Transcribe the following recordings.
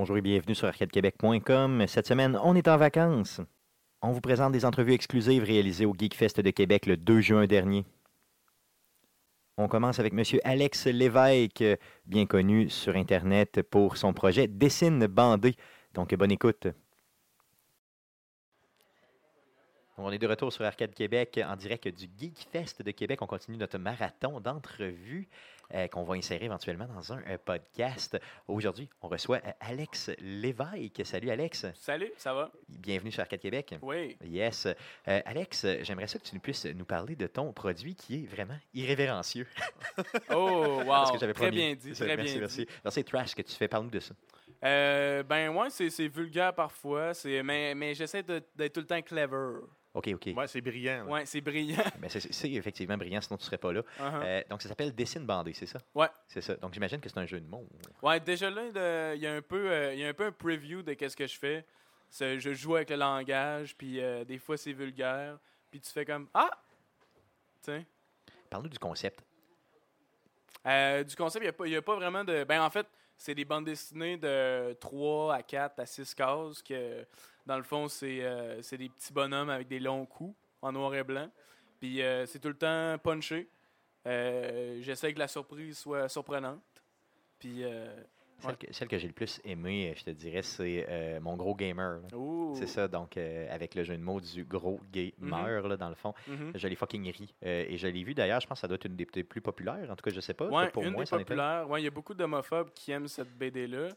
Bonjour et bienvenue sur arcadequebec.com. Cette semaine, on est en vacances. On vous présente des entrevues exclusives réalisées au Geekfest de Québec le 2 juin dernier. On commence avec M. Alex Lévesque, bien connu sur Internet pour son projet Dessine bandé. Donc, bonne écoute. On est de retour sur Arcade Québec en direct du Geekfest de Québec. On continue notre marathon d'entrevues euh, qu'on va insérer éventuellement dans un, un podcast. Aujourd'hui, on reçoit euh, Alex Lévesque. Salut Alex. Salut, ça va? Bienvenue sur Arcade Québec. Oui. Yes. Euh, Alex, j'aimerais ça que tu nous puisses nous parler de ton produit qui est vraiment irrévérencieux. Oh, wow. Parce que j'avais très bien dit, très merci, bien merci. Alors, c'est trash que tu fais. Parle-nous de ça. Euh, ben ouais, c'est vulgaire parfois, mais, mais j'essaie d'être tout le temps clever. OK, OK. Ouais, c'est brillant. Ouais, c'est brillant. Ben, c'est- c'est effectivement brillant, sinon tu ne serais pas là. Uh-huh. Euh, donc, ça s'appelle Dessine bandé, c'est ça? Ouais. C'est ça. Donc, j'imagine que c'est un jeu de mots. Ouais, déjà là, il y a un peu, euh, il y a un peu un preview de qu'est-ce que je fais. C'est- Je joue avec le langage, puis euh, des fois c'est vulgaire, puis tu fais comme ah, tiens. Parle-nous du concept. Euh, du concept, il n'y a, pas- il y a pas vraiment de. Ben, en fait, c'est des bandes dessinées de 3 à 4 à 6 cases. Que, dans le fond, c'est euh, c'est des petits bonhommes avec des longs coups en noir et blanc. Puis euh, c'est tout le temps punché. Euh, J'essaie que la surprise soit surprenante. Puis. Euh, Celle, Ouais. que, celle que j'ai le plus aimée, je te dirais, c'est euh, mon gros gamer. C'est ça, donc euh, avec le jeu de mots du gros gamer, là, dans le fond. Mhm. Je l'ai fucking ri. Euh, et je l'ai vu d'ailleurs, je pense que ça doit être une des des plus populaires. En tout cas, je sais pas. Ouais, pour une moi, des populaires. Ouais, il y a beaucoup d'homophobes qui aiment cette BD-là.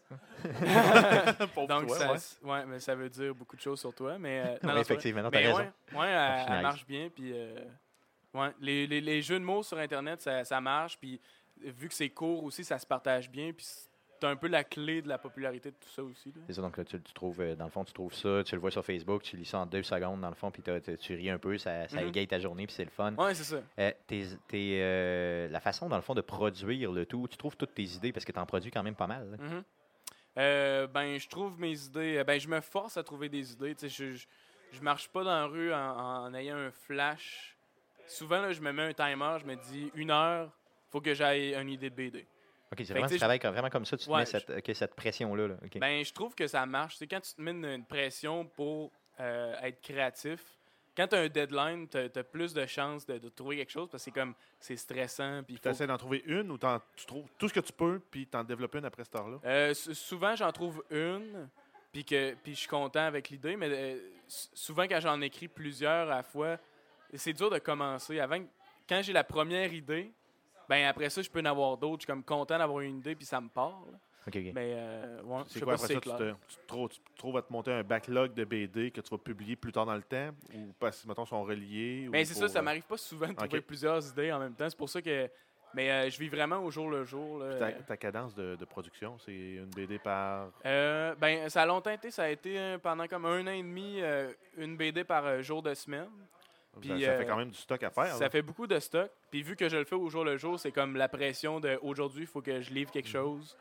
Pauvre Donc, toi, ça, ouais. mais ça veut dire beaucoup de choses sur toi. Mais, euh, non, effectivement, t'as Mais raison. ouais, elle, marche bien. Puis, euh, ouais, les, les- les jeux de mots sur Internet, ça, ça marche. Puis, vu que c'est court aussi, ça se partage bien. Puis, c'est un peu la clé de la popularité de tout ça aussi. là. C'est ça, donc là, tu, tu trouves, euh, dans le fond, tu trouves ça, tu le vois sur Facebook, tu lis ça en deux secondes, dans le fond, puis tu ris un peu, ça, ça Mhm. égaye ta journée, puis c'est le fun. Ouais, c'est ça. Euh, tes- tes, euh, la façon, dans le fond, de produire le tout, tu trouves toutes tes idées, parce que tu en produis quand même pas mal. Mhm. Euh, ben, je trouve mes idées. Ben, je me force à trouver des idées. Tu sais, je, je, je marche pas dans la rue en, en ayant un flash. Souvent, là, je me mets un timer, je me dis une heure, faut que j'aille une idée de BD. OK, c'est vraiment, tu travailles vraiment comme ça, tu te Ouais, mets cette, pression-là. là. Ben, je trouve que ça marche. C'est quand tu te mets une, une pression pour euh, être créatif. Quand tu as un deadline, tu as, plus de chances de, de trouver quelque chose parce que c'est comme c'est stressant. Puis Tu faut- essaies d'en trouver une ou tu trouves tout ce que tu peux, puis t'en développes une après cette heure-là? Euh, sou- souvent, j'en trouve une, puis que puis je suis content avec l'idée, mais euh, souvent, quand j'en écris plusieurs à la fois, c'est dur de commencer. Avant, quand j'ai la première idée, ben après ça, je peux en avoir d'autres. Je suis comme content d'avoir une idée, puis ça me parle. OK, OK. Mais euh, ouais, je C'est sais quoi pas si après ça? c'est Tu, clair. te, tu te trouves, tu te trouves à te monter un backlog de BD que tu vas publier plus tard dans le temps? Ou parce que, mettons, sont reliés? Mais ou c'est pour, ça, ça euh, m'arrive pas souvent de ok. trouver plusieurs idées en même temps. C'est pour ça que. Mais euh, je vis vraiment au jour le jour. là. Ta, ta cadence de, de production, c'est une BD par? Euh, ben, ça a longtemps été, ça a été euh, pendant comme un an et demi, euh, une BD par euh, jour de semaine. Puis, ça, ça euh, fait quand même du stock à faire. Ça là. fait beaucoup de stock. Puis vu que je le fais au jour le jour, c'est comme la pression de aujourd'hui, il faut que je livre quelque chose.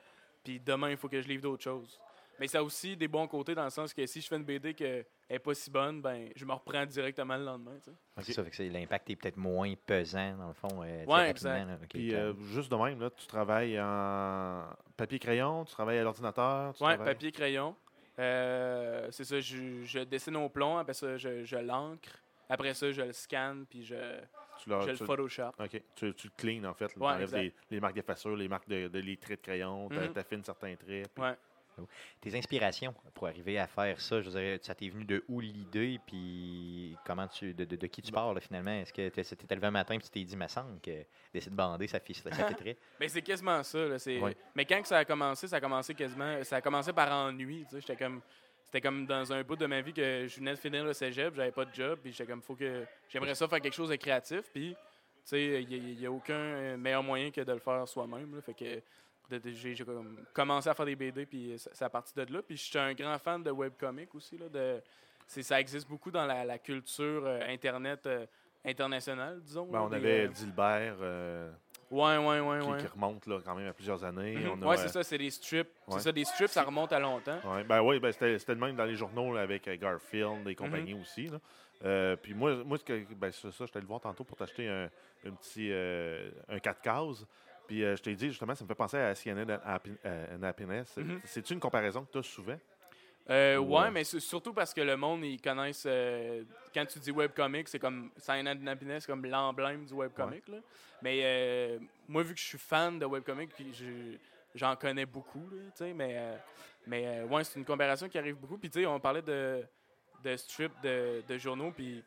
Puis demain, il faut que je livre d'autres choses. Mais ça a aussi des bons côtés dans le sens que si je fais une BD qui n'est pas si bonne, ben je me reprends directement le lendemain. Ouais, c'est ça, fait l'impact est peut-être moins pesant, dans le fond. euh, exact. là. Puis euh, juste de même, là, tu travailles en papier-crayon, tu travailles à l'ordinateur. tu Ouais, travailles- papier, crayon. Euh, c'est ça, je, je dessine au plomb, après ça, je, je l'encre. Après ça, je le scanne, puis je, tu je le tu- Photoshop. OK. Tu, tu le clean, en fait. Tu Ouais, enlèves les, les marques d'effaceur, les marques de, de- les traits de crayon, tu Mhm. affines certains traits. puis- Ouais. Tes inspirations pour arriver à faire ça, je veux dire, ça t'est venu de où l'idée, puis comment tu, de, de- de qui tu parles finalement? Est-ce que tu t'es levé un matin et tu t'es dit, ma semble que d'essayer de bander, ça fait ça fait très. Mais c'est quasiment ça. Là. Mais quand que ça a commencé, ça a commencé quasiment. Ça a commencé par ennui. tu sais, J'étais comme. C'était comme dans un bout de ma vie que je venais de finir le cégep, j'avais pas de job, puis j'étais comme, faut que. J'aimerais ça faire quelque chose de créatif, puis, tu sais, il n'y a, aucun meilleur moyen que de le faire soi-même. Fait que j'ai j'ai comme commencé à faire des BD, puis ça- c'est à partir de là. Puis je suis un grand fan de webcomic aussi. Là, de, ça existe beaucoup dans la, la culture euh, Internet euh, internationale, disons. Ben, là, on des, avait euh, Dilbert euh, Ouais, ouais, ouais, qui, ouais. qui remonte là, quand même à plusieurs années. On a, Ouais, euh, c'est ça, c'est des strips. Ouais. C'est ça, des strips, ça remonte à longtemps. Ouais, ben oui, ben c'était le même dans les journaux là, avec euh, Garfield et compagnie Mhm. aussi. Là. Euh, puis moi, moi ce que, ben, c'est ça, j'étais le voir tantôt pour t'acheter un, un petit euh, un 4 cases. Puis euh, je t'ai dit, justement, ça me fait penser à CNN and Happiness. Mhm. C'est-tu une comparaison que tu as souvent? Euh, ouais, Ouais. mais c'est surtout parce que le monde, ils connaissent. euh, quand tu dis webcomic, c'est comme Silent and Happiness, comme l'emblème du webcomic. là. Mais euh, moi, vu que je suis fan de webcomic, j'en connais beaucoup, là, mais, euh, mais ouais, c'est une comparaison qui arrive beaucoup. Puis tu sais, on parlait de, de strips de, de journaux, puis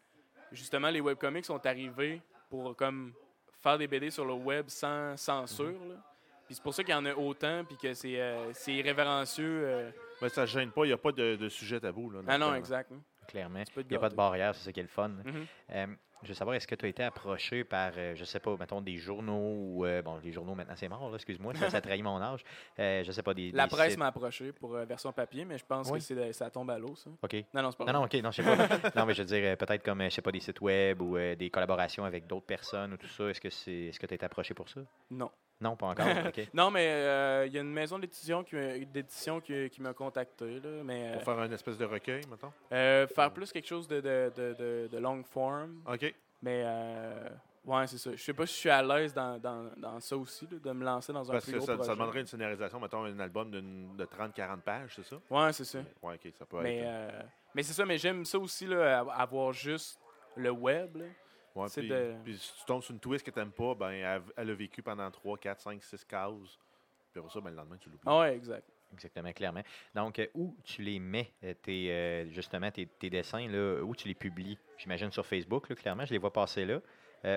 justement, les webcomics sont arrivés pour comme faire des BD sur le web sans censure. là. Puis c'est pour ça qu'il y en a autant, puis que c'est c'est irrévérencieux. Mais ça ne gêne pas, il n'y a pas de, de sujet tabou. Là, Ah non, exact. Clairement. Il n'y a pas de barrière, c'est ça qui est le fun. Mhm. Euh, je veux savoir, est-ce que tu as été approché par, euh, je sais pas, mettons, des journaux ou. euh, bon, les journaux maintenant, c'est mort, là, excuse-moi, ça, ça trahit mon âge. Euh, je sais pas, des. La des presse sites- m'a approché pour euh, version papier, mais je pense Oui. que c'est, ça tombe à l'eau, ça. OK. Non, non, c'est pas Non, vrai. non, OK, non, je sais pas. non, mais je veux dire, euh, peut-être comme, euh, je sais pas, des sites web ou euh, des collaborations avec d'autres personnes ou tout ça. Est-ce que c'est, est-ce que tu as été approché pour ça? Non. Non, pas encore. OK. Non, mais euh, il y a une maison d'édition qui, m'a- d'édition qui, qui m'a contacté, là, mais Pour faire une espèce de recueil, mettons? euh, faire plus quelque chose de, de, de, de- de long form. OK. Mais euh, ouais, c'est ça. Je sais pas si je suis à l'aise dans, dans, dans ça aussi, là, de me lancer dans un Parce plus que gros ça, projet. ça demanderait une scénarisation, mettons, un album de 30-40 pages, c'est ça? Ouais, c'est ça. Ouais, OK, ça peut Mais, être. euh, mais c'est ça, mais j'aime ça aussi, là, avoir juste le web. là. Ouais, c'est puis, de- puis si tu tombes sur une twist que tu n'aimes pas, ben, elle, elle a vécu pendant 3, 4, 5, 6 cases. Puis après ça, ben, le lendemain, tu l'oublies. Ah ouais, exact. Exactement, clairement. Donc, euh, où tu les mets, euh, tes, euh, justement, tes, dessins, là, où tu les publies? J'imagine sur Facebook, là, clairement, je les vois passer là.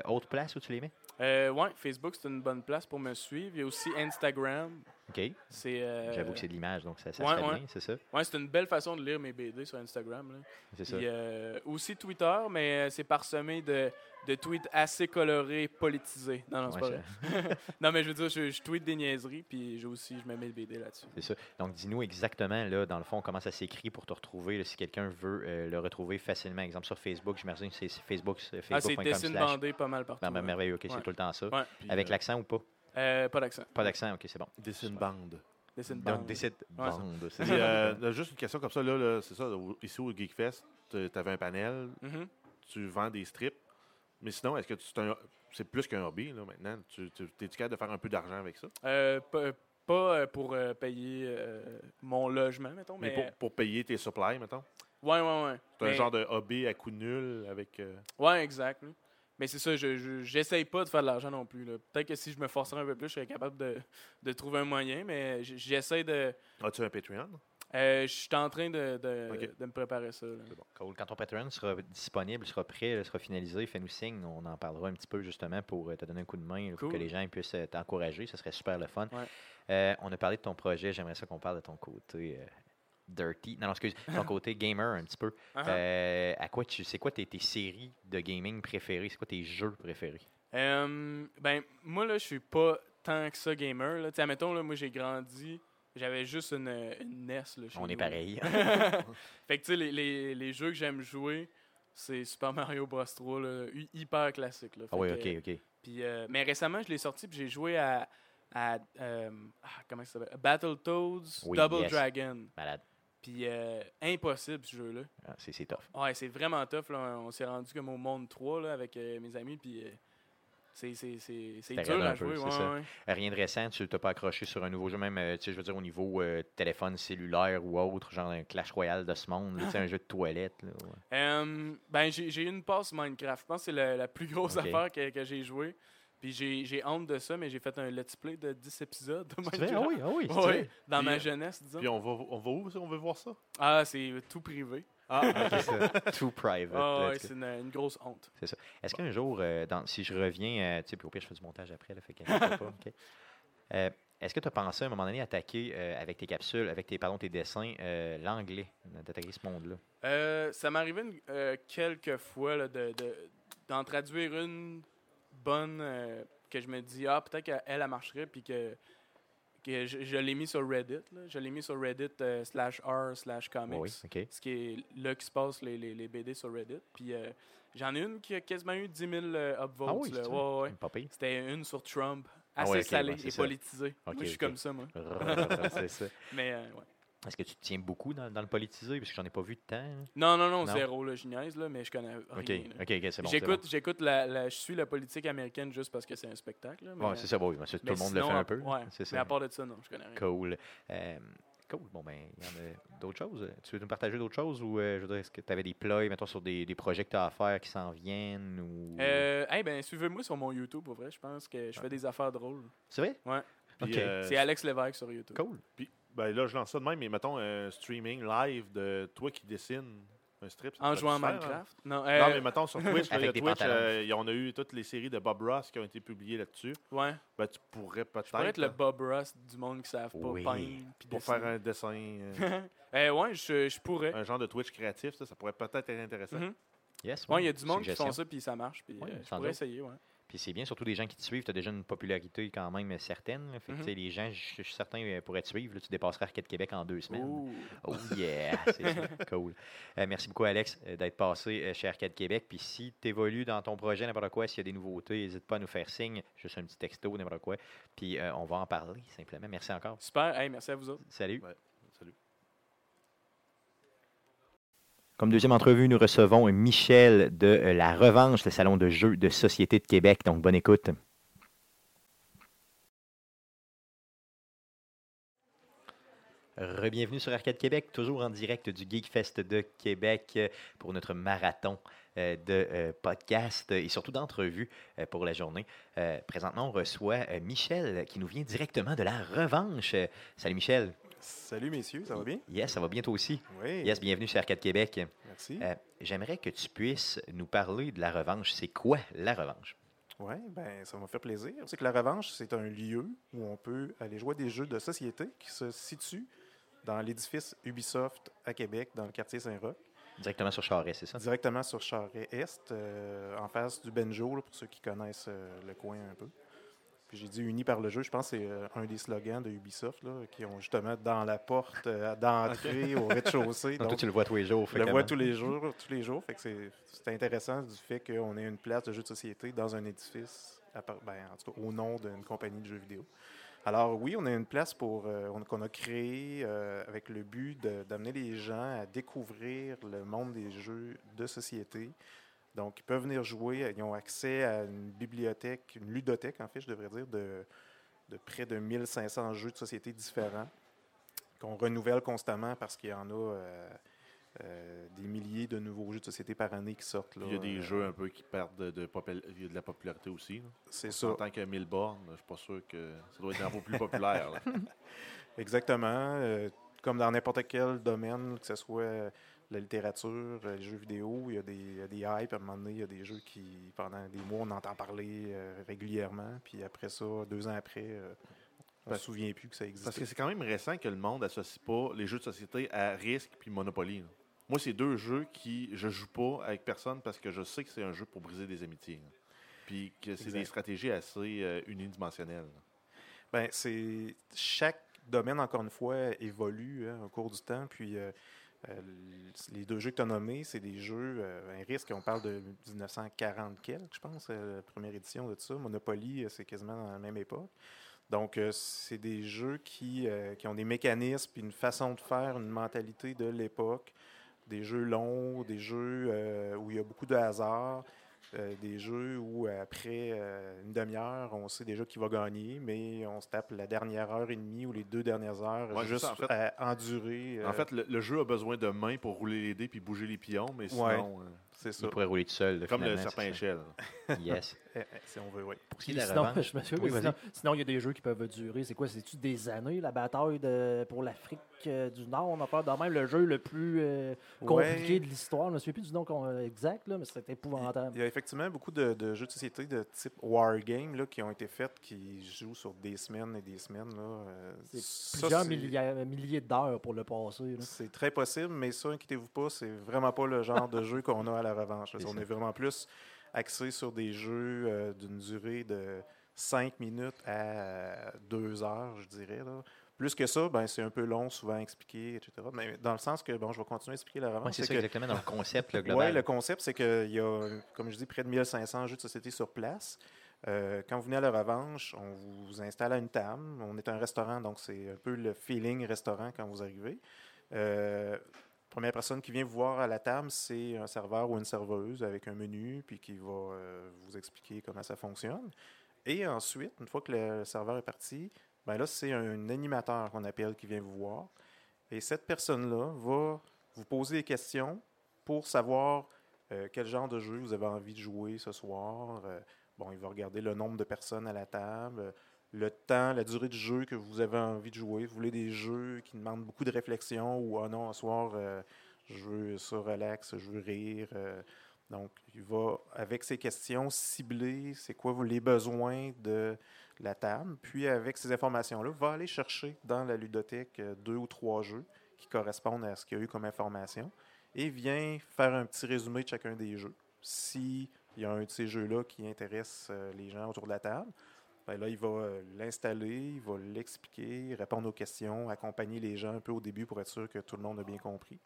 Autre place où tu les mets? Ouais, Facebook, c'est une bonne place pour me suivre. Il y a aussi Instagram. OK. Euh, J'avoue que c'est de l'image, donc ça, ça ouais, c'est ça? Ouais, c'est une belle façon de lire mes BD sur Instagram. C'est ça. Euh, aussi Twitter, mais euh, c'est parsemé de, de tweets assez colorés, politisés. Non, non, c'est Ouais, pas vrai. non, mais je veux dire, je, je tweete des niaiseries, puis aussi, je me mets le BD là-dessus. C'est ça. Donc, dis-nous exactement, là, dans le fond, comment ça s'écrit pour te retrouver, là, si quelqu'un veut euh, le retrouver facilement. Exemple, sur Facebook, j'imagine que c'est Facebook, c'est Ah, c'est dessine bandé pas mal partout. Ben, ben, merveilleux, OK, c'est tout le temps ça. Avec l'accent ou pas? Euh, pas d'accent. Pas d'accent, OK, c'est bon. Dessine bande. Dessine Donc, bande. décide Ouais, ça- bande, c'est Puis, ça. euh, là, juste une question comme ça, là, là, c'est ça, au- ici au GeekFest, tu avais un panel, Mhm. tu vends des strips, mais sinon, est-ce que tu- c'est un- c'est plus qu'un hobby là, maintenant? Tu, tu es capable de faire un peu d'argent avec ça? Euh, pas pas, euh, pour euh, payer euh, mon logement, mettons, Mais mais. pour, pour payer tes supplies, mettons? Ouais, ouais, ouais. C'est un Mais- genre de hobby à coût nul avec. euh, Ouais, exact. là. Mais c'est ça, je je- j'essaye pas de faire de l'argent non plus. Peut-être que si je me forcerais un peu plus, je serais capable de, de trouver un moyen, mais j'essaie de. As-tu un Patreon? euh, je suis en train de, de, de me préparer ça. bon. Cool. Quand ton Patreon sera disponible, sera prêt, sera finalisé, fais-nous signe. On en parlera un petit peu justement pour euh, te donner un coup de main, là, pour que les gens puissent euh, t'encourager. Ce serait super le fun. Ouais. Euh, on a parlé de ton projet. J'aimerais ça qu'on parle de ton côté euh, dirty. Non, non, excuse. Ton côté gamer un petit peu. Ah. Euh, à quoi tu, c'est quoi tes, tes séries de gaming préférées? C'est quoi tes jeux préférés? Euh, ben, moi, là, je suis pas tant que ça gamer. Là. Tu sais, admettons, là, moi, j'ai grandi, j'avais juste une, une NES. Là, On est pareil. fait que, tu sais, les, les, les jeux que j'aime jouer, c'est Super Mario Bros. 3, là, hy- hyper classique. Là. ah oui, que, ok, ok. Puis, euh, mais récemment, je l'ai sorti puis j'ai joué à, à ah, comment ça s'appelle? Battletoads Oui, Double yes. Dragon. Malade. Puis euh, impossible ce jeu-là. Ah, c'est, c'est tough. Ouais, c'est vraiment tough. Là. On s'est rendu comme au monde 3 là, avec euh, mes amis. Puis euh, c'est, c'est, c'est, c'est dur à peu, jouer. c'est ouais, ouais. Rien de récent, tu t'as pas accroché sur un nouveau jeu, même, je veux dire, au niveau téléphone cellulaire ou autre, genre un Clash Royale de ce monde, sais, un jeu de toilette. Là, ouais. Ben, j'ai, eu une passe Minecraft. Je pense que c'est la, la plus grosse affaire que, que j'ai joué. Puis j'ai, j'ai honte de ça, mais j'ai fait un let's play de 10 épisodes de C'est vrai? Minecraft. Ah oui, ah oui. c'est dans Puis, ma euh, jeunesse, disons. Puis on va, on va où, ça? On veut voir ça? Ah, c'est tout privé. Ah, Ok, ça. Too private. Ah, ouais, c'est une, une grosse honte. Est-ce qu'un jour, euh, dans- si je reviens, euh, tu sais, puis au pire, je fais du montage après, là, fait qu'inquiète pas, ok. Euh, Est-ce que tu as pensé à un moment donné attaquer euh, avec tes capsules, avec tes, pardon, tes dessins, euh, l'anglais, d'attaquer ce monde-là? Euh, ça m'est arrivé une- euh, quelques fois là, de, de- d'en traduire une bonne euh, que je me dis, ah, peut-être qu'elle, elle marcherait, puis que, que je, je l'ai mis sur Reddit. là. Je l'ai mis sur Reddit euh, slash R slash comics. Oui. Ce qui est là qui se passe les, les, les BD sur Reddit. Puis euh, j'en ai une qui a quasiment eu 10 000 euh, upvotes. Ah oui, là. c'est Ouais, ouais. C'était une sur Trump. Ah Assez ok, salée ouais, et ça. politisée. Moi, je suis comme ça, moi. c'est ça. Mais ouais. Est-ce que tu te tiens beaucoup dans, dans le politisé? Parce que j'en ai pas vu de temps. hein. Non, non, non, Non? zéro, là, je niaise, là, mais je connais rien. OK. OK, c'est bon. j'écoute, bon. j'écoute la, la- je suis la politique américaine juste parce que c'est un spectacle. Là, mais, Ouais, c'est ça, oui. mais ça, Tout mais le monde le fait un peu. Ouais, c'est mais ça. à part de ça, non, je connais rien. Cool. Euh, cool. Bon, ben, il y en a d'autres choses. Tu veux nous partager d'autres choses ou, euh, je veux dire, est-ce que tu avais des ploys, mettons, sur des, des projets que tu as à faire qui s'en viennent ou... Euh, hey, ben, suivez-moi sur mon YouTube, pour vrai. Je pense que je fais des affaires drôles. C'est vrai? Ouais. Puis, OK. euh, C'est Alex Lévesque sur YouTube. Cool. Puis, ben là, je lance ça de même, mais mettons un streaming live de toi qui dessines un strip. En jouant faire, hein? Minecraft. Non, Non, euh, mais mettons sur Twitch, là, il y a Avec des Twitch, euh, on a eu toutes les séries de Bob Ross qui ont été publiées là-dessus. ouais. Ben, tu pourrais peut-être. Je pourrais être le Bob Ross du monde qui ne savent pas Oui. peindre. Pour dessiner. faire un dessin, euh, Euh, ouais, je, je pourrais. un genre de Twitch créatif, ça, ça pourrait peut-être être intéressant. Mhm. Yes. Ouais, il y a du monde qui font ça, puis ça marche. Puis, Ouais, euh, je pourrais doute. essayer, ouais. Puis c'est bien, surtout des gens qui te suivent. Tu as déjà une popularité quand même certaine. là. Fait que, Mhm. les gens, je suis certain, euh, pourraient te suivre. là, tu dépasserais Arcade Québec en deux semaines. Ouh. Oh yeah! C'est ça. cool. Euh, merci beaucoup, Alex, euh, d'être passé chez Arcade Québec. Puis si tu évolues dans ton projet, n'importe quoi, s'il y a des nouveautés, n'hésite pas à nous faire signe. Juste un petit texto, n'importe quoi. Puis euh, on va en parler simplement. Merci encore. Super. Hey, merci à vous autres. Salut. Salut. Comme deuxième entrevue, nous recevons Michel de euh, La Revanche, le salon de jeux de société de Québec. Donc, bonne écoute. Rebienvenue sur Arcade Québec, toujours en direct du Geek Fest de Québec euh, pour notre marathon euh, de podcasts et surtout d'entrevues pour la journée. Présentement, on reçoit Michel qui nous vient directement de La Revanche. Salut Michel. Salut messieurs, ça va bien? Yes, ça va bien toi aussi. Oui. Yes, bienvenue sur Arcade Québec. Merci. Euh, J'aimerais que tu puisses nous parler de la revanche. C'est quoi la revanche? Oui, ben ça m'a fait plaisir. C'est que la revanche, c'est un lieu où on peut aller jouer des jeux de société qui se situent dans l'édifice Ubisoft à Québec, dans le quartier Saint-Roch, Directement sur Charest, c'est ça? directement sur Charest-Est, euh, en face du Benjo, là, pour ceux qui connaissent euh, le coin un peu. Puis j'ai dit uni par le jeu, je pense que c'est euh, un des slogans de Ubisoft, là, qui ont justement dans la porte euh, d'entrée au rez-de-chaussée. Donc, toi, tu le vois tous les jours. Je le vois tous les jours, tous les jours. Fait que c'est c'est intéressant du fait qu'on ait une place de jeu de société dans un édifice, à part- ben, en tout cas au nom d'une compagnie de jeux vidéo. Alors oui, on a une place pour euh, on- qu'on a créée euh, avec le but d'amener les gens à découvrir le monde des jeux de société. Donc, ils peuvent venir jouer. Ils ont accès à une bibliothèque, une ludothèque, en fait, je devrais dire, de, de près de 1500 jeux de société différents qu'on renouvelle constamment parce qu'il y en a euh, euh, des milliers de nouveaux jeux de société par année qui sortent. Là, il y a des Euh, jeux un peu qui perdent de, de, popul- il y a de la popularité aussi. C'est En ça. tant que 1000 bornes, je suis pas sûr que ça doit être un peu plus populaire. Exactement. comme dans n'importe quel domaine, que ce soit la littérature, euh, les jeux vidéo, il y, a des, il y a des hypes. À un moment donné, il y a des jeux qui, pendant des mois, on entend parler euh, régulièrement. Puis après ça, deux ans après, euh, on ne Parce- se souvient plus que ça Parce existait. que c'est quand même récent que le monde associe pas les jeux de société à Risk puis Monopoly. là. Moi, c'est deux jeux qui je joue pas avec personne parce que je sais que c'est un jeu pour briser des amitiés. là. Puis que c'est des stratégies assez euh, unidimensionnelles. là. Ben, c'est chaque domaine, encore une fois, évolue hein, au cours du temps. Puis euh, les deux jeux que tu as nommés, c'est des jeux, euh, un risque, on parle de 1940 quelques, je pense, euh, la première édition de ça. Monopoly, euh, c'est quasiment dans la même époque. Donc, euh, c'est des jeux qui, euh, qui ont des mécanismes, une façon de faire, une mentalité de l'époque. Des jeux longs, des jeux euh, où il y a beaucoup de hasard. Euh, des jeux où après euh, une demi-heure, on sait déjà qui va gagner, mais on se tape la dernière heure et demie ou les deux dernières heures Ouais, juste ça, en fait. à endurer. En euh, fait, le, le jeu a besoin de mains pour rouler les dés puis bouger les pions, mais sinon, c'est ça. Il pourrait rouler tout seul. là, comme le serpent échelle. Yes. Eh, eh, si on veut, oui. Pour qui la sinon, revanche? je Oui, sinon, sinon, il y a des jeux qui peuvent durer. C'est quoi? C'est-tu des années, la bataille de, pour l'Afrique euh, du Nord? On a peur de même le jeu le plus euh, compliqué Ouais. de l'histoire. Je ne me souviens plus du nom qu'on- exact, là, mais c'était épouvantable. Il y a effectivement beaucoup de, de jeux de société de type Wargame là, qui ont été faits, qui jouent sur des semaines et des semaines. Là. Euh, C'est ça, plusieurs c'est- milliers, milliers d'heures pour le passer. là. C'est très possible, mais ça, inquiétez-vous pas, c'est vraiment pas le genre de jeu qu'on a à la revanche. là. C'est On ça. est vraiment plus axé sur des jeux euh, d'une durée de 5 minutes à 2 heures, je dirais. là. Plus que ça, ben, c'est un peu long, souvent à expliquer, etc. Mais dans le sens que, bon, je vais continuer à expliquer la revanche. Ouais, c'est ça que- exactement dans le concept le oui, global. le concept, c'est qu'il y a, comme je dis, près de 1500 jeux de société sur place. Euh, quand vous venez à la revanche, on vous installe à une table. On est un restaurant, donc c'est un peu le feeling restaurant quand vous arrivez. Euh, première personne qui vient vous voir à la table, c'est un serveur ou une serveuse avec un menu, puis qui va euh, vous expliquer comment ça fonctionne. Et ensuite, une fois que le serveur est parti, ben là, c'est un animateur qu'on appelle qui vient vous voir. Et cette personne-là va vous poser des questions pour savoir euh, quel genre de jeu vous avez envie de jouer ce soir. Euh, bon, il va regarder le nombre de personnes à la table, le temps, la durée du jeu que vous avez envie de jouer. Vous voulez des jeux qui demandent beaucoup de réflexion ou ah non, ce soir, euh, je veux ça relax, je veux rire. euh. donc, il va, avec ces questions, cibler c'est quoi les besoins de la table. Puis, avec ces informations-là, va aller chercher dans la ludothèque euh, deux ou trois jeux qui correspondent à ce qu'il y a eu comme information et vient faire un petit résumé de chacun des jeux. S'il y a un de ces jeux-là qui intéresse les gens autour de la table, ben là, il va euh, l'installer, il va l'expliquer, répondre aux questions, accompagner les gens un peu au début pour être sûr que tout le monde a bien compris.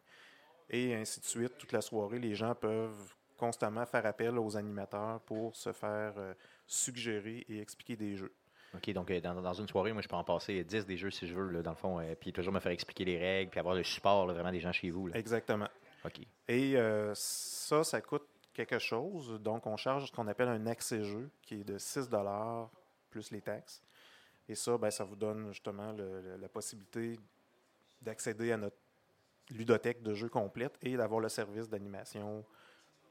Et ainsi de suite, toute la soirée, les gens peuvent constamment faire appel aux animateurs pour se faire euh, suggérer et expliquer des jeux. OK, donc euh, dans, dans une soirée, moi, je peux en passer 10 des jeux si je veux, là, dans le fond, euh, puis toujours me faire expliquer les règles, puis avoir le support là, vraiment des gens chez vous. là. Exactement. OK. Et euh, ça, ça coûte quelque chose. Donc, on charge ce qu'on appelle un accès jeu, qui est de 6 plus les taxes. Et ça, ben, ça vous donne justement le- le- la possibilité d'accéder à notre ludothèque de jeux complète et d'avoir le service d'animation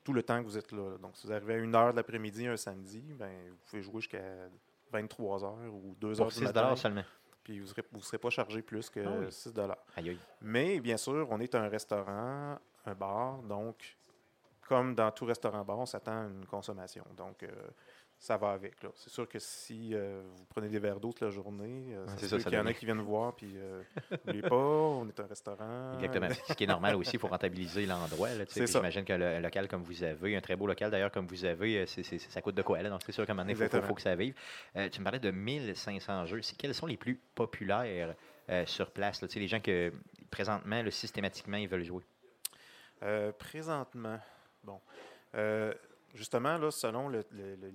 tout le temps que vous êtes là. Donc, si vous arrivez à 1h de l'après-midi un samedi, ben, vous pouvez jouer jusqu'à 23h ou 2h Pour du 6 matin. seulement. Puis vous ne serez, vous serez pas chargé plus que Ah oui. 6 Aïe, aïe. mais bien sûr, on est un restaurant, un bar, donc comme dans tout restaurant-bar, on s'attend à une consommation. Donc, euh, ça va avec. là. C'est sûr que si euh, vous prenez des verres d'eau toute la journée, euh, Ouais, c'est ça qu'il y en a qui viennent voir, puis euh, n'oubliez pas, on est un restaurant. Exactement. Ce qui est normal aussi, il faut rentabiliser l'endroit. J'imagine que le un local comme vous avez, un très beau local d'ailleurs comme vous avez, euh, ça coûte de quoi. Là, donc c'est sûr qu'à un moment donné, il faut, que ça vive. Tu me parlais de 1500 jeux. Quels sont les plus populaires sur place? là? Les gens que présentement, là, systématiquement, ils veulent jouer. Présentement, bon, justement, là, selon le- le- le-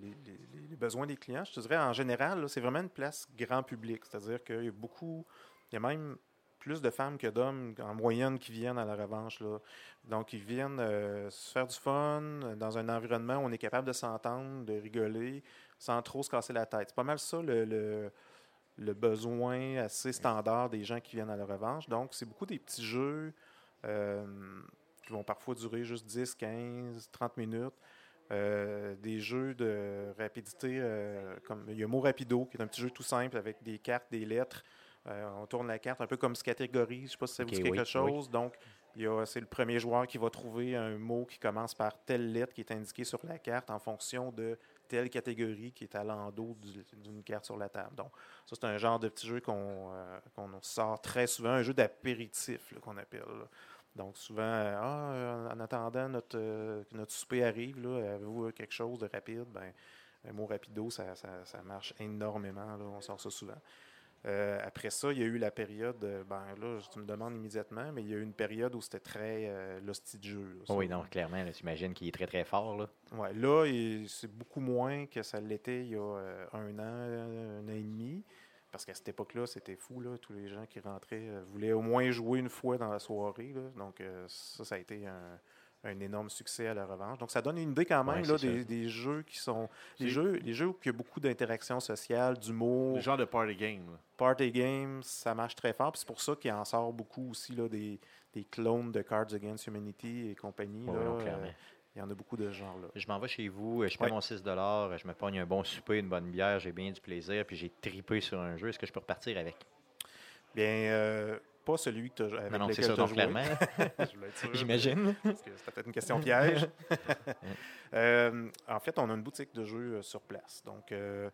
les, besoins des clients, je te dirais en général, c'est vraiment une place grand public. C'est-à-dire qu'il y a beaucoup, il y a même plus de femmes que d'hommes en moyenne qui viennent à la revanche. Là. Donc, ils viennent euh, se faire du fun dans un environnement où on est capable de s'entendre, de rigoler, sans trop se casser la tête. C'est pas mal ça le, le- le besoin assez standard des gens qui viennent à la revanche. Donc, c'est beaucoup des petits jeux. euh, qui vont parfois durer juste 10, 15, 30 minutes. Euh, des jeux de rapidité, euh, comme il y a Mot Rapido, qui est un petit jeu tout simple avec des cartes, des lettres. Euh, on tourne la carte un peu comme ce catégorie, je ne sais pas si ça vous dit quelque oui, chose. Donc, c'est le premier joueur qui va trouver un mot qui commence par telle lettre qui est indiquée sur la carte en fonction de telle catégorie qui est à l'endos du- d'une carte sur la table. Donc, ça, c'est un genre de petit jeu qu'on euh, sort très souvent, un jeu d'apéritif qu'on appelle. là. Donc, souvent, euh, ah, euh, en attendant notre, euh, que notre souper arrive, avez-vous quelque chose de rapide? Ben, un mot rapido, ça, ça- ça marche énormément. là, on sort ça souvent. Euh, après ça, il y a eu la période, ben là, tu me demandes immédiatement, mais il y a eu une période où c'était très euh, l'hostie de jeu. là. Oui, non, clairement, là, j'imagine qu'il est très, très fort. Là. Ouais, là, c'est beaucoup moins que ça l'était il y a euh, un an, un an et demi. Parce qu'à cette époque-là, c'était fou. Là. Tous les gens qui rentraient euh, voulaient au moins jouer une fois dans la soirée. là. Donc, euh, ça, ça a été un, un énorme succès à la revanche. Donc, ça donne une idée quand même Ouais, là, des, jeux qui sont. Les jeux, les jeux où il y a beaucoup d'interactions sociales, d'humour, Le genre de party game. là. party games, ça marche très fort. C'est pour ça qu'il en sort beaucoup aussi là, des, des clones de Cards Against Humanity et compagnie. Oui, là. non, Euh. Il y en a beaucoup de ce genre-là. Je m'en vais chez vous, je Ouais. mon 6 je me pogne un bon souper, une bonne bière, j'ai bien du plaisir, puis j'ai tripé sur un jeu. Est-ce que je peux repartir avec? Bien, euh, pas celui que tu as avec non, non, c'est lequel ça, donc joué. clairement, j'imagine. Parce que c'était peut-être une question piège. Euh, en fait, on a une boutique de jeux euh, sur place. Donc, euh,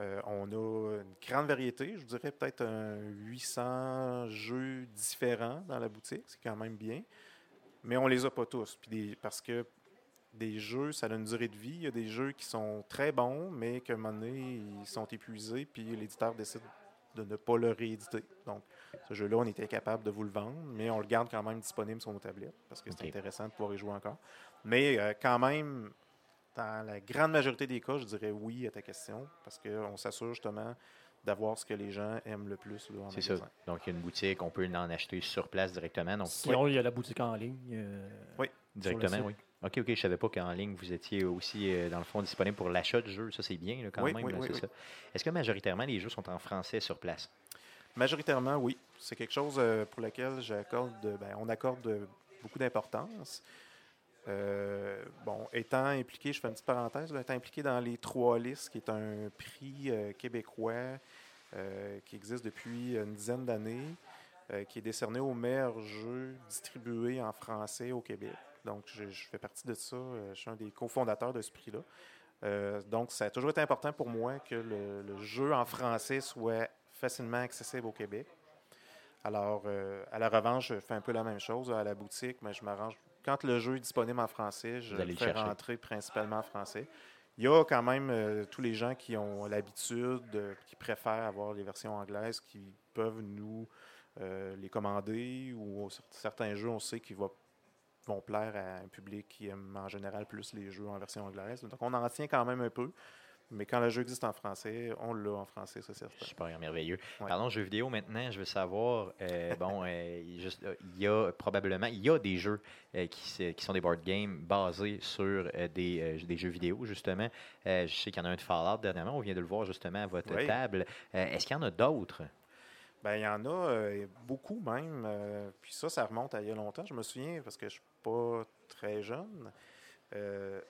euh, on a une grande variété. Je dirais peut-être un 800 jeux différents dans la boutique. C'est quand même bien. Mais on les a pas tous. Puis des- parce que des jeux, ça a une durée de vie. Il y a des jeux qui sont très bons, mais qu'à un moment donné, ils sont épuisés, puis l'éditeur décide de ne pas le rééditer. Donc, ce jeu-là, on était capable de vous le vendre, mais on le garde quand même disponible sur nos tablettes, parce que c'est intéressant de pouvoir y jouer encore. Mais euh, quand même, dans la grande majorité des cas, je dirais oui à ta question, parce qu'on s'assure justement d'avoir ce que les gens aiment le plus là, en C'est ça. Donc, il y a une boutique, on peut en acheter sur place directement. Donc, Sinon, il y a la boutique en ligne. euh, directement, site. oui. OK, OK, je ne savais pas qu'en ligne, vous étiez aussi, euh, dans le fond, disponible pour l'achat de jeux. Ça, c'est bien, là, quand Oui, même. oui. Est-ce que majoritairement, les jeux sont en français sur place? Majoritairement, oui. C'est quelque chose euh, pour lequel j'accorde, ben, on accorde beaucoup d'importance. Euh, bon, étant impliqué, je fais une petite parenthèse, là, étant impliqué dans les Trois listes, qui est un prix euh, québécois euh, qui existe depuis une dizaine d'années, qui est décerné aux meilleurs jeux distribués en français au Québec. Donc, je, je fais partie de ça. euh, Je suis un des cofondateurs de ce prix-là. Euh, donc, ça a toujours été important pour moi que le, le jeu en français soit facilement accessible au Québec. Alors, euh, à la revanche, je fais un peu la même chose à la boutique, mais je m'arrange. Quand le jeu est disponible en français, je le fais chercher. rentrer principalement en français. Il y a quand même euh, tous les gens qui ont l'habitude, qui préfèrent avoir les versions anglaises, qui peuvent nous les commander, ou cer- certains jeux, on sait qu'ils va- vont plaire à un public qui aime en général plus les jeux en version anglaise. Donc, on en tient quand même un peu. Mais quand le jeu existe en français, on l'a en français, c'est certain. Super, merveilleux. Ouais. Parlons de jeux vidéo maintenant. Je veux savoir, euh, bon, euh, juste, euh, il y a probablement, il y a des jeux qui, sont des board games basés sur des, des jeux vidéo, justement. Je sais qu'il y en a un de Fallout dernièrement. On vient de le voir justement à votre Oui. table. Est-ce qu'il y en a d'autres? Ben, il y en a beaucoup même. puis ça, ça remonte à il y a longtemps. Je me souviens, parce que je pas très jeune. euh,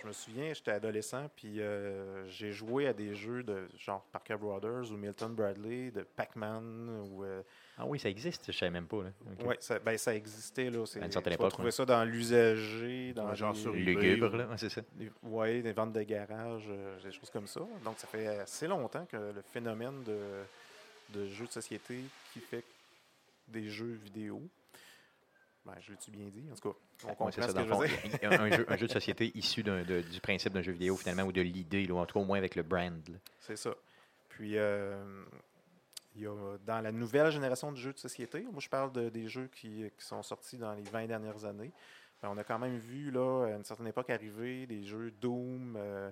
je me souviens, j'étais adolescent, puis euh, j'ai joué à des jeux de genre Parker Brothers ou Milton Bradley, de Pac-Man. Ou, euh, Ah oui, ça existe, je ne savais même pas. Là. OK. ouais, ça, ben, ça existait. Là, c'est, À une certaine époque, trouver ouais. ça dans l'usager, dans Ouais, genre les- sur Lugubre, là, ouais, c'est ça. des, ventes de garage, euh, des choses comme ça. Donc, ça fait assez longtemps que le phénomène de, de jeux de société qui fait des jeux vidéo. Ben, je l'ai-tu bien dit? En tout cas, on comprend Ouais, ce ça, que je fond, veux dire. un, jeu, un jeu de société issu de- du principe d'un jeu vidéo, finalement, ou de l'idée, ou en tout cas au moins avec le brand. C'est ça. Puis, euh, il y a, dans la nouvelle génération de jeux de société, moi, je parle de- des jeux qui, qui sont sortis dans les 20 dernières années. Ben, on a quand même vu, là, à une certaine époque arriver, des jeux Doom, euh,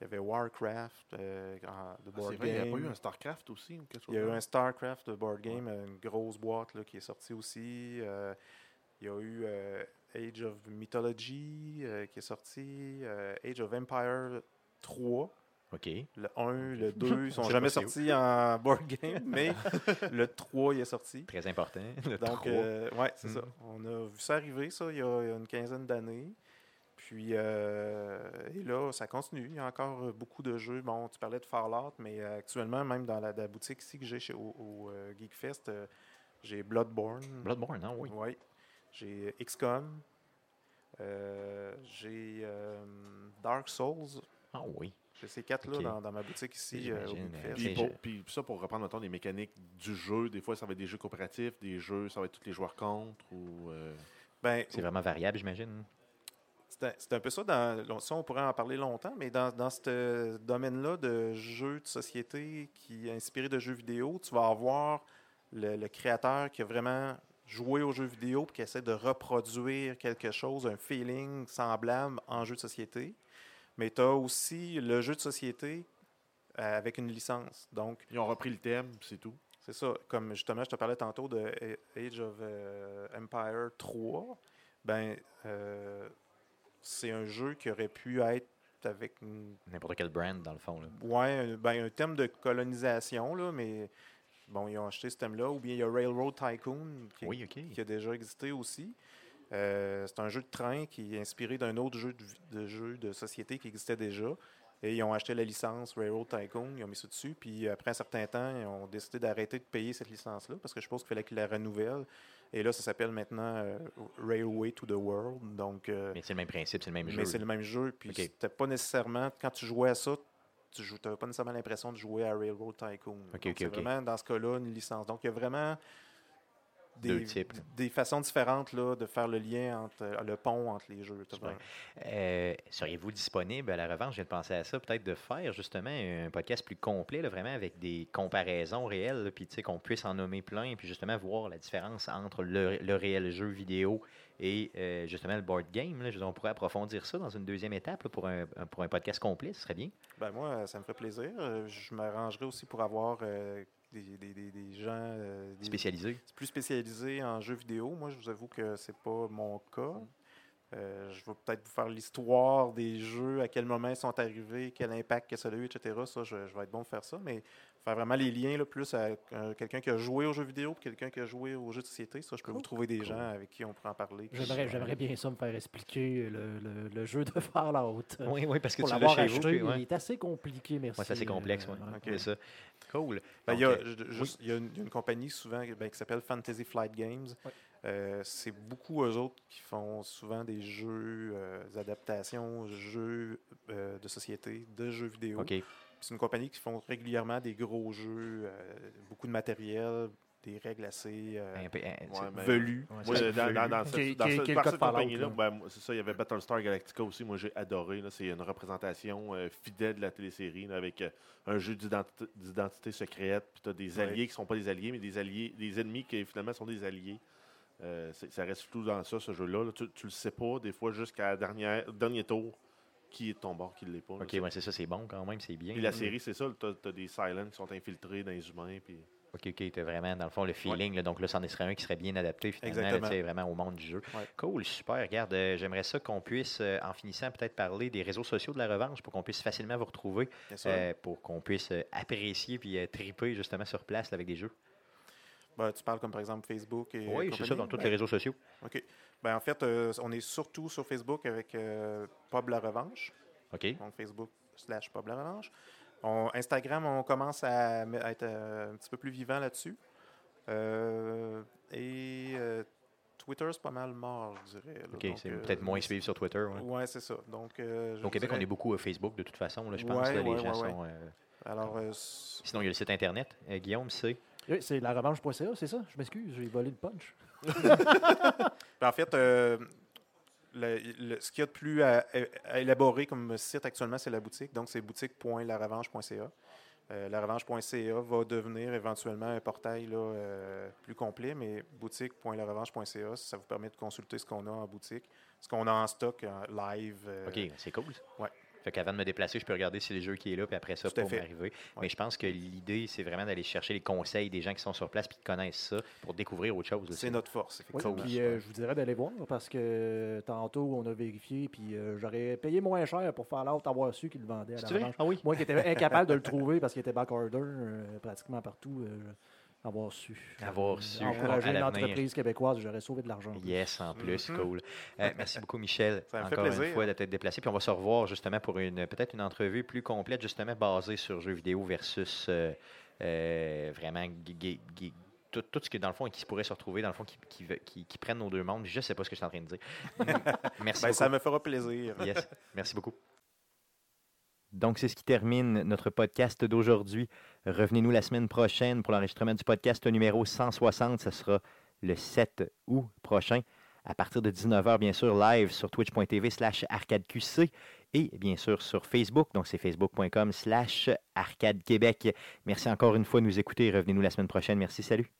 il y avait Warcraft, euh, de Ah, board c'est vrai, il n'y a pas game. eu un StarCraft aussi ou quelque chose Il y a eu un? StarCraft de board game, une grosse boîte là, qui est sortie aussi. Euh, il y a eu euh, Age of Mythology euh, qui est sorti. euh, Age of Empire 3. OK. Le 1, le 2, ils sont jamais sortis en board game, mais le 3 il est sorti. Très important. Le Donc, 3. ouais, c'est Mm. ça. On a vu ça arriver, ça, il y a, il y a une quinzaine d'années. Puis, euh, et là, ça continue. Il y a encore beaucoup de jeux. Bon, tu parlais de Fallout, mais actuellement, même dans la, la boutique ici que j'ai au, au, Geekfest, euh, j'ai Bloodborne. Bloodborne, non? Oui. Oui. J'ai XCOM. Euh, j'ai euh, Dark Souls. Ah oui. J'ai ces quatre-là dans, dans ma boutique ici euh, euh, Puis, pour- puis ça, pour reprendre mettons, les mécaniques du jeu, des fois, ça va être des jeux coopératifs, des jeux, ça va être tous les joueurs contre ou. euh, Ben, C'est vraiment variable, j'imagine. C'est un, peu ça. Dans, ça, on pourrait en parler longtemps, mais dans, dans ce domaine-là de jeux de société qui est inspiré de jeux vidéo, tu vas avoir le, le créateur qui a vraiment joué aux jeux vidéo et qui essaie de reproduire quelque chose, un feeling semblable en jeu de société. Mais tu as aussi le jeu de société euh, avec une licence. Donc, Ils ont repris le thème, c'est tout. c'est ça. Comme justement, je te parlais tantôt de Age of euh, Empire 3. Ben, euh, c'est un jeu qui aurait pu être avec une, N'importe quel brand, dans le fond. Là. ouais, un, ben, un thème de colonisation, là, mais bon, ils ont acheté ce thème-là. Ou bien il y a Railroad Tycoon qui, Oui, OK. qui a déjà existé aussi. Euh, c'est un jeu de train qui est inspiré d'un autre jeu de, vi- de jeu de société qui existait déjà. Et ils ont acheté la licence Railroad Tycoon, ils ont mis ça dessus. Puis après un certain temps, ils ont décidé d'arrêter de payer cette licence-là parce que je pense qu'il fallait qu'ils la renouvellent. Et là, ça s'appelle maintenant euh, Railway to the World. Donc, euh, Mais c'est le même principe, c'est le même jeu. mais c'est le même jeu. Puis Ok. c'était pas nécessairement, quand tu jouais à ça, tu n'avais pas nécessairement l'impression de jouer à Railroad Tycoon. Ok, Donc, ok, c'est ok. vraiment, dans ce cas-là, une licence. Donc, il y a vraiment Deux des, types. des façons différentes là, de faire le lien entre euh, le pont entre les jeux. Euh, Seriez-vous disponible à la revanche? Je viens de penser à ça, peut-être de faire justement un podcast plus complet, là, vraiment avec des comparaisons réelles, là, puis qu'on puisse en nommer plein, puis justement voir la différence entre le, le réel jeu vidéo et euh, justement le board game. Là, on pourrait approfondir ça dans une deuxième étape là, pour, un, pour un podcast complet, ce serait bien. Ben moi, ça me ferait plaisir. Euh, Je m'arrangerais aussi pour avoir euh, des, des- des- des gens euh, des- Spécialisé. plus spécialisés en jeux vidéo. Moi, je vous avoue que c'est pas mon cas. Euh, je vais peut-être vous faire l'histoire des jeux, à quel moment ils sont arrivés, quel impact que ça a eu, etc. Ça, je, je vais être bon de faire ça, mais faire vraiment les liens là, plus à euh, quelqu'un qui a joué aux jeux vidéo puis quelqu'un qui a joué aux jeux de société. Ça, je peux vous trouver des gens avec qui on pourrait en parler. puis- J'aimerais, j'aimerais bien ça me faire expliquer le, le- le jeu de Fallout. Oui, oui, parce que Pour tu l'as l'avoir chez vous. acheté, puis, ouais. il est assez compliqué, merci. C'est assez complexe, euh, ouais. ça. Cool. Ben, il, y a, euh, y une, il y a une compagnie souvent ben, qui s'appelle Fantasy Flight Games. Euh, c'est beaucoup eux autres qui font souvent des jeux, euh, des adaptations, jeux euh, de société, de jeux vidéo. OK. C'est une compagnie qui font régulièrement des gros jeux, euh, beaucoup de matériel, des règles assez euh, Un peu- un- Ouais, mais- velues. Ouais, dans, cette, dans par compagnie-là, ben, c'est ça, il y avait Battlestar Galactica aussi. Moi, j'ai adoré. là. C'est une représentation euh, fidèle de la télésérie là, avec euh, un jeu d'identité d'identité secrète. Puis tu as des Ouais. alliés qui sont pas des alliés, mais des alliés, des ennemis qui finalement sont des alliés. Euh, c'est- ça reste tout dans ça, ce jeu-là. là. Tu, tu le sais pas, des fois, jusqu'à la dernière, dernier tour, qui est de ton bord, qui ne l'est pas. OK, ouais, c'est ça, c'est bon quand même, c'est bien. Puis la série, c'est ça. Tu as, des silents qui sont infiltrés dans les humains. Puis... OK, OK, tu vraiment, dans le fond, le feeling. là, donc là, c'en serait un qui serait bien adapté, finalement, là, vraiment au monde du jeu. Ouais. Cool, super. Regarde, euh, j'aimerais ça qu'on puisse, euh, en finissant, peut-être parler des réseaux sociaux de la revanche pour qu'on puisse facilement vous retrouver, euh, pour qu'on puisse apprécier puis triper justement sur place là, avec des jeux. Ben, tu parles comme par exemple Facebook et Oui, c'est ça, dans tous Ben, les réseaux sociaux. OK. Ben, en fait, euh, on est surtout sur Facebook avec euh, Pub La Revanche. OK. Donc, Facebook slash Pub La Revanche. On- Instagram, on commence à, être euh, un petit peu plus vivant là-dessus. Euh, et euh, Twitter, c'est pas mal mort, je dirais. là. OK, Donc, c'est euh, peut-être moins suivi sur Twitter. ouais. Ouais, c'est ça. Donc, euh, je Au Québec, on est beaucoup à Facebook de toute façon, là, je pense. Ouais, là, les ouais, gens sont. euh, Alors, euh, Sinon, il y a le site internet. Euh, Guillaume, c'est? Oui, c'est la revanche.ca, c'est ça? Je m'excuse, j'ai volé le punch. En fait, euh, le- le- ce qu'il y a de plus à, à élaborer comme site actuellement, c'est la boutique. Donc, c'est boutique.larevanche.ca. Euh, larevanche.ca va devenir éventuellement un portail là, euh, plus complet, mais boutique.larevanche.ca, ça vous permet de consulter ce qu'on a en boutique, ce qu'on a en stock en live. euh, OK, c'est cool. ouais. Fait qu'avant de me déplacer, je peux regarder si le jeu qui est là, puis après ça, pour fait. m'arriver. Mais Ouais. je pense que l'idée, c'est vraiment d'aller chercher les conseils des gens qui sont sur place puis qui connaissent ça pour découvrir autre chose. C'est notre force, Oui, effectivement. puis euh, je vous dirais d'aller voir parce que euh, tantôt on a vérifié puis euh, j'aurais payé moins cher pour faire l'autre avoir su qu'il le vendait à la. Ah oui. Moi qui étais incapable de le trouver parce qu'il était back order euh, pratiquement partout, euh, avoir su. Avoir Euh, su, Encourager à une l'avenir. entreprise québécoise, j'aurais sauvé de l'argent. Yes, en plus, Mhm. cool. Euh, merci beaucoup, Michel. Ça me fait encore une fois d'être déplacé. Puis on va se revoir justement pour une peut-être une entrevue plus complète, justement basée sur jeux vidéo versus euh, euh, vraiment tout, tout ce qui, dans le fond, qui se pourrait se retrouver, dans le fond, qui, qui, qui- qui prennent nos deux mondes. Je ne sais pas ce que je suis en train de dire. merci Ben, beaucoup. ça me fera plaisir. Yes. Merci beaucoup. Donc, c'est ce qui termine notre podcast d'aujourd'hui. Revenez-nous la semaine prochaine pour l'enregistrement du podcast numéro 160. Ce sera le 7 août prochain, à partir de 19h, bien sûr, live sur twitch.tv slash arcadeqc et bien sûr sur Facebook. Donc, c'est facebook.com slash arcadequebec. Merci encore une fois de nous écouter. Revenez-nous la semaine prochaine. Merci, salut.